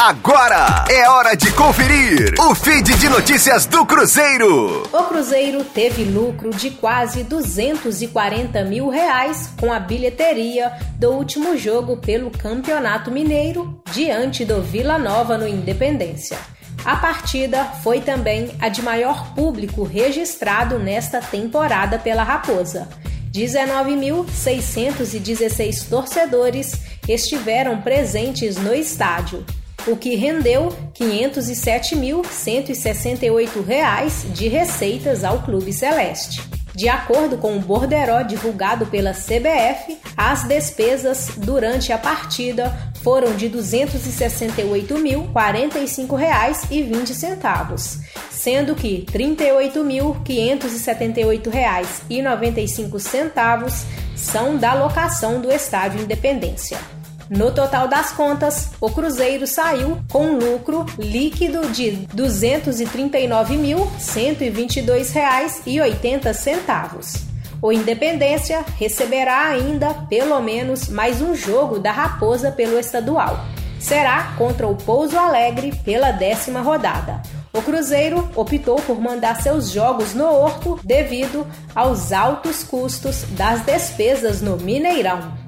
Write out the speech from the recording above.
Agora é hora de conferir o feed de notícias do Cruzeiro. O Cruzeiro teve lucro de quase 240 mil reais com a bilheteria do último jogo pelo Campeonato Mineiro diante do Vila Nova no Independência. A partida foi também a de maior público registrado nesta temporada pela Raposa. 19.616 torcedores estiveram presentes no estádio, o que rendeu R$ 507.168 de receitas ao Clube Celeste. De acordo com o borderó divulgado pela CBF, as despesas durante a partida foram de R$ 268.045,20, sendo que R$ 38.578,95 são da locação do Estádio Independência. No total das contas, o Cruzeiro saiu com um lucro líquido de R$ 239.122,80. O Independência receberá ainda pelo menos mais um jogo da Raposa pelo estadual. Será contra o Pouso Alegre pela décima rodada. O Cruzeiro optou por mandar seus jogos no Horto devido aos altos custos das despesas no Mineirão.